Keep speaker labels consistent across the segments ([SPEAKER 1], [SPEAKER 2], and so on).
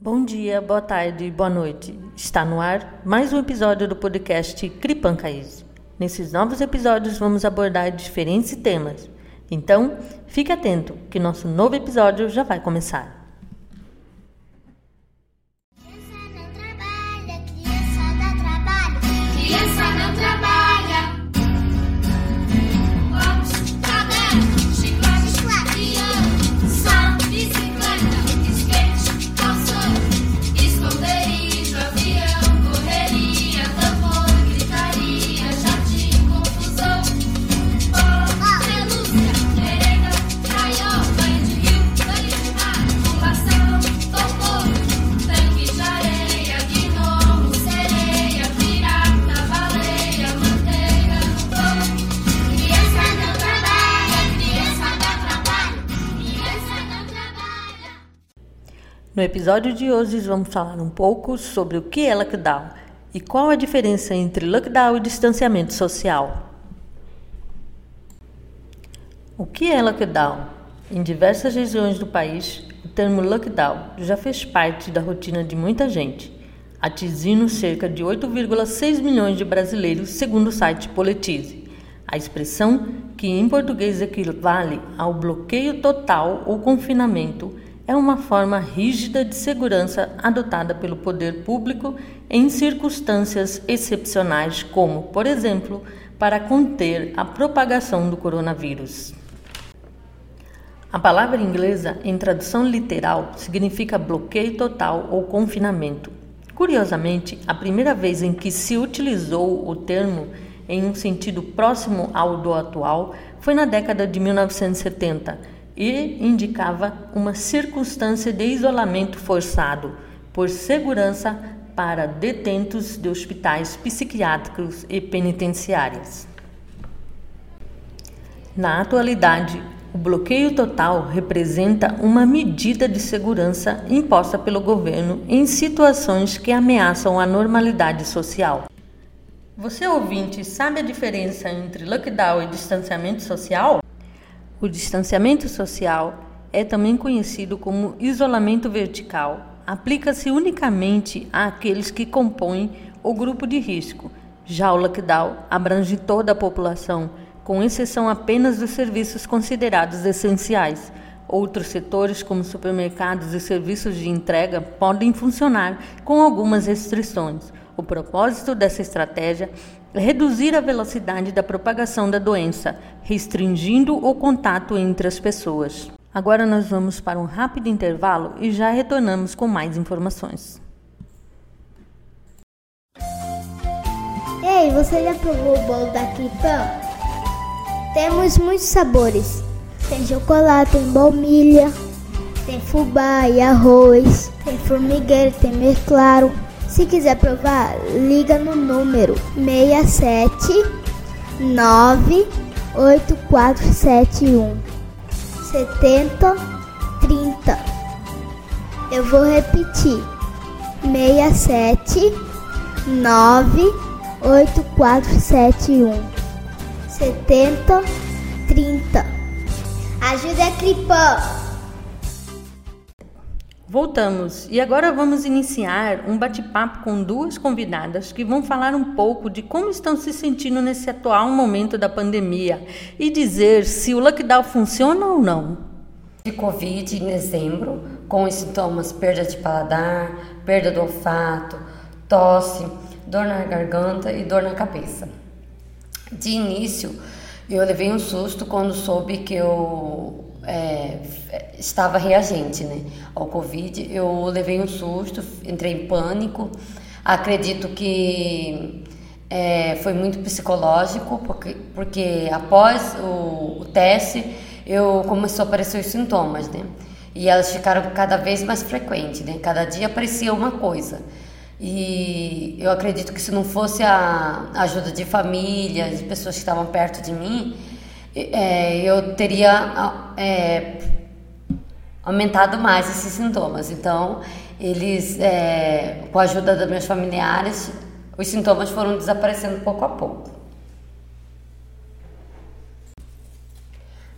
[SPEAKER 1] Bom dia, boa tarde, boa noite. Está no ar mais um episódio do podcast Cripancaíse. Nesses novos episódios vamos abordar diferentes temas. Então, fique atento que nosso novo episódio já vai começar. No episódio de hoje vamos falar um pouco sobre o que é lockdown e qual a diferença entre lockdown e distanciamento social. O que é lockdown? Em diversas regiões do país, o termo lockdown já fez parte da rotina de muita gente, atingindo cerca de 8,6 milhões de brasileiros, segundo o site Politize. A expressão, que em português equivale ao bloqueio total ou confinamento, é uma forma rígida de segurança adotada pelo poder público em circunstâncias excepcionais, como, por exemplo, para conter a propagação do coronavírus. A palavra inglesa, em tradução literal, significa bloqueio total ou confinamento. Curiosamente, a primeira vez em que se utilizou o termo em um sentido próximo ao do atual foi na década de 1970 e indicava uma circunstância de isolamento forçado por segurança para detentos de hospitais psiquiátricos e penitenciários. Na atualidade, o bloqueio total representa uma medida de segurança imposta pelo governo em situações que ameaçam a normalidade social. Você ouvinte sabe a diferença entre lockdown e distanciamento social? O distanciamento social é também conhecido como isolamento vertical. Aplica-se unicamente àqueles que compõem o grupo de risco. Já o lockdown abrange toda a população, com exceção apenas dos serviços considerados essenciais. Outros setores, como supermercados e serviços de entrega, podem funcionar com algumas restrições. O propósito dessa estratégia reduzir a velocidade da propagação da doença, restringindo o contato entre as pessoas. Agora nós vamos para um rápido intervalo e já retornamos com mais informações.
[SPEAKER 2] Ei, você já provou o bolo da Cripã? Temos muitos sabores. Tem chocolate, tem baunilha, tem fubá e arroz, tem formigueiro, tem mesclaro. Se quiser provar, liga no número 67 98471 70 30. Eu vou repetir. 67 98471 70 30. Ajuda a Cripã!
[SPEAKER 1] Voltamos e agora vamos iniciar um bate-papo com duas convidadas que vão falar um pouco de como estão se sentindo nesse atual momento da pandemia e dizer se o lockdown funciona ou não.
[SPEAKER 3] De Covid em dezembro, com os sintomas perda de paladar, perda do olfato, tosse, dor na garganta e dor na cabeça. De início, eu levei um susto quando soube que eu é, estava reagente né, ao Covid. Eu levei um susto, entrei em pânico. Acredito que é, foi muito psicológico, porque, porque após o, o, teste eu começou a aparecer os sintomas, né? E elas ficaram cada vez mais frequentes, né? Cada dia aparecia uma coisa. E eu acredito que se não fosse a ajuda de família, de pessoas que estavam perto de mim, é, eu teria é, aumentado mais esses sintomas. Então, eles, é, com a ajuda dos meus familiares, os sintomas foram desaparecendo pouco a pouco.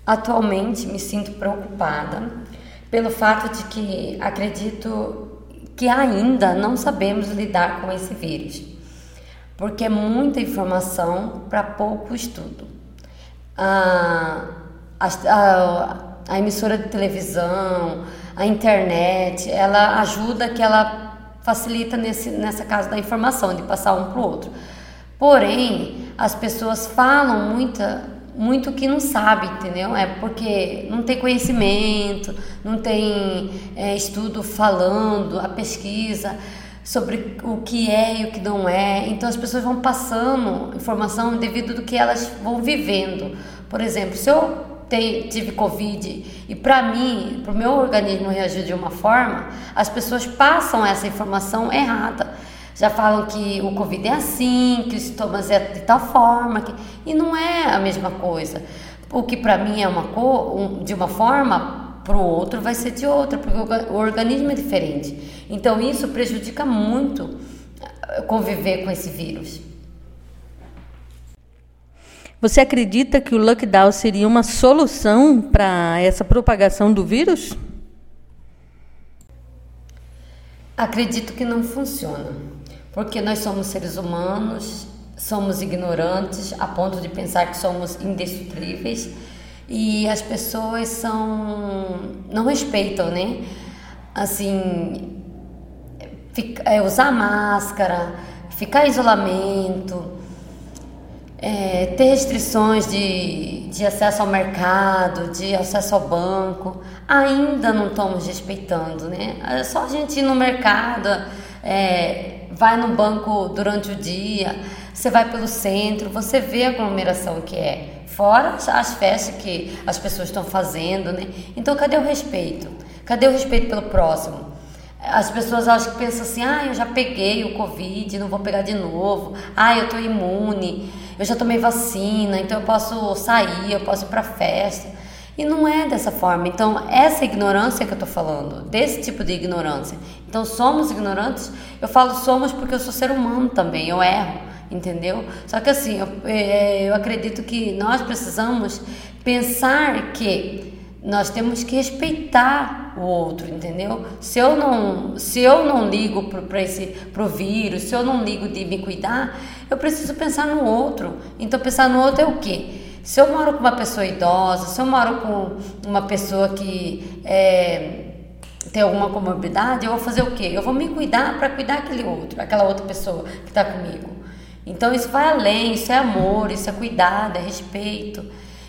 [SPEAKER 3] Atualmente me sinto preocupada pelo fato de que acredito que ainda não sabemos lidar com esse vírus, porque é muita informação para pouco estudo. A, a, a emissora de televisão, a internet, ela ajuda que ela facilita nesse, nessa casa da informação, de passar um para o outro. Porém, as pessoas falam muita, muito que não sabe, entendeu? É porque não tem conhecimento, não tem é, estudo falando, a pesquisa sobre o que é e o que não é. Então as pessoas vão passando informação devido do que elas vão vivendo. Por exemplo, se eu tive Covid e para mim, para o meu organismo reagir de uma forma, as pessoas passam essa informação errada. Já falam que o Covid é assim, que os sintomas é de tal forma, que... e não é a mesma coisa. O que para mim é uma um, de uma forma, para o outro vai ser de outra, porque o organismo é diferente. Então isso prejudica muito eh, conviver com esse vírus.
[SPEAKER 1] Você acredita que o lockdown seria uma solução para essa propagação do vírus?
[SPEAKER 3] Acredito que não funciona, porque nós somos seres humanos, somos ignorantes a ponto de pensar que somos indestrutíveis e as pessoas são não respeitam, né? Assim, fica, é, usar máscara, ficar em isolamento, é, ter restrições de, de acesso ao mercado, de acesso ao banco, ainda não estamos respeitando, né? É só a gente ir no mercado, é, vai no banco durante o dia, você vai pelo centro, você vê a aglomeração que é, fora as festas que as pessoas estão fazendo, né? Então, cadê o respeito? Cadê o respeito pelo próximo? As pessoas acham que pensam assim, ah, eu já peguei o Covid, não vou pegar de novo, ah, eu estou imune eu já tomei vacina, então eu posso sair, eu posso ir para festa. E não é dessa forma. Então, essa ignorância que eu estou falando, desse tipo de ignorância. Então, somos ignorantes. Eu falo somos porque eu sou ser humano também, eu erro, entendeu? Só que assim, eu, é, eu acredito que nós precisamos pensar que nós temos que respeitar o outro, entendeu? Se eu não, se eu não ligo para esse pro vírus, se eu não ligo de me cuidar, eu preciso pensar no outro. Então, pensar no outro é o quê? Se eu moro com uma pessoa idosa, se eu moro com uma pessoa que é, tem alguma comorbidade, eu vou fazer o quê? Eu vou me cuidar para cuidar aquele outro, aquela outra pessoa que está comigo. Então, isso vai além, isso é amor, isso é cuidado, é respeito.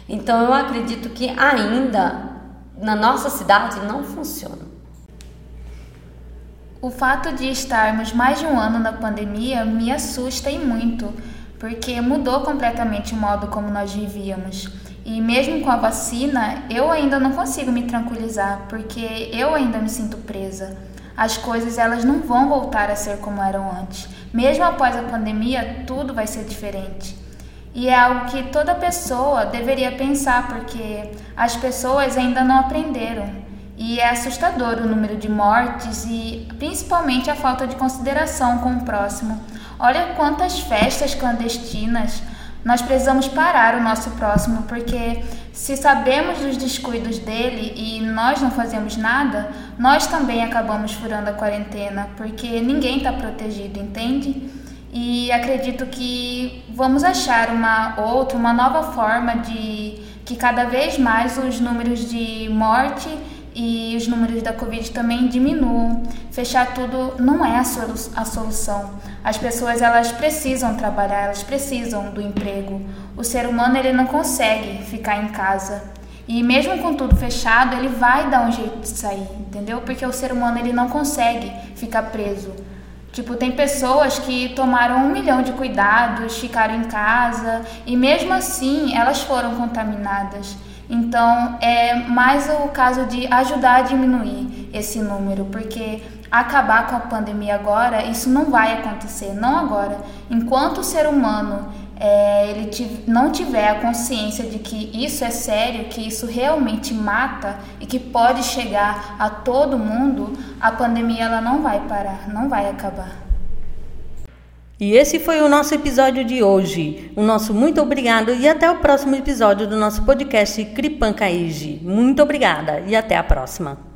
[SPEAKER 3] Então, eu acredito que ainda na nossa cidade não funciona.
[SPEAKER 4] O fato de estarmos mais de um ano na pandemia me assusta e muito, porque mudou completamente o modo como nós vivíamos. E mesmo com a vacina, eu ainda não consigo me tranquilizar, porque eu ainda me sinto presa. As coisas elas não vão voltar a ser como eram antes. Mesmo após a pandemia, tudo vai ser diferente. E é algo que toda pessoa deveria pensar, porque as pessoas ainda não aprenderam. E é assustador o número de mortes e principalmente a falta de consideração com o próximo. Olha quantas festas clandestinas. Nós precisamos parar o nosso próximo, porque se sabemos dos descuidos dele e nós não fazemos nada, nós também acabamos furando a quarentena, porque ninguém está protegido, entende? E acredito que vamos achar uma outra, uma nova forma de que cada vez mais os números de morte e os números da Covid também diminuam. Fechar tudo não é a, solu a solução. As pessoas elas precisam trabalhar, elas precisam do emprego. O ser humano ele não consegue ficar em casa. E mesmo com tudo fechado, ele vai dar um jeito de sair, entendeu? Porque o ser humano ele não consegue ficar preso. Tipo, tem pessoas que tomaram um milhão de cuidados, ficaram em casa e mesmo assim elas foram contaminadas. Então, é mais o caso de ajudar a diminuir esse número, porque acabar com a pandemia agora, isso não vai acontecer, não agora. Enquanto o ser humano é, ele não tiver a consciência de que isso é sério, que isso realmente mata e que pode chegar a todo mundo, a pandemia ela não vai parar, não vai acabar.
[SPEAKER 1] E esse foi o nosso episódio de hoje. O nosso muito obrigado e até o próximo episódio do nosso podcast Cripancaíge. Muito obrigada e até a próxima.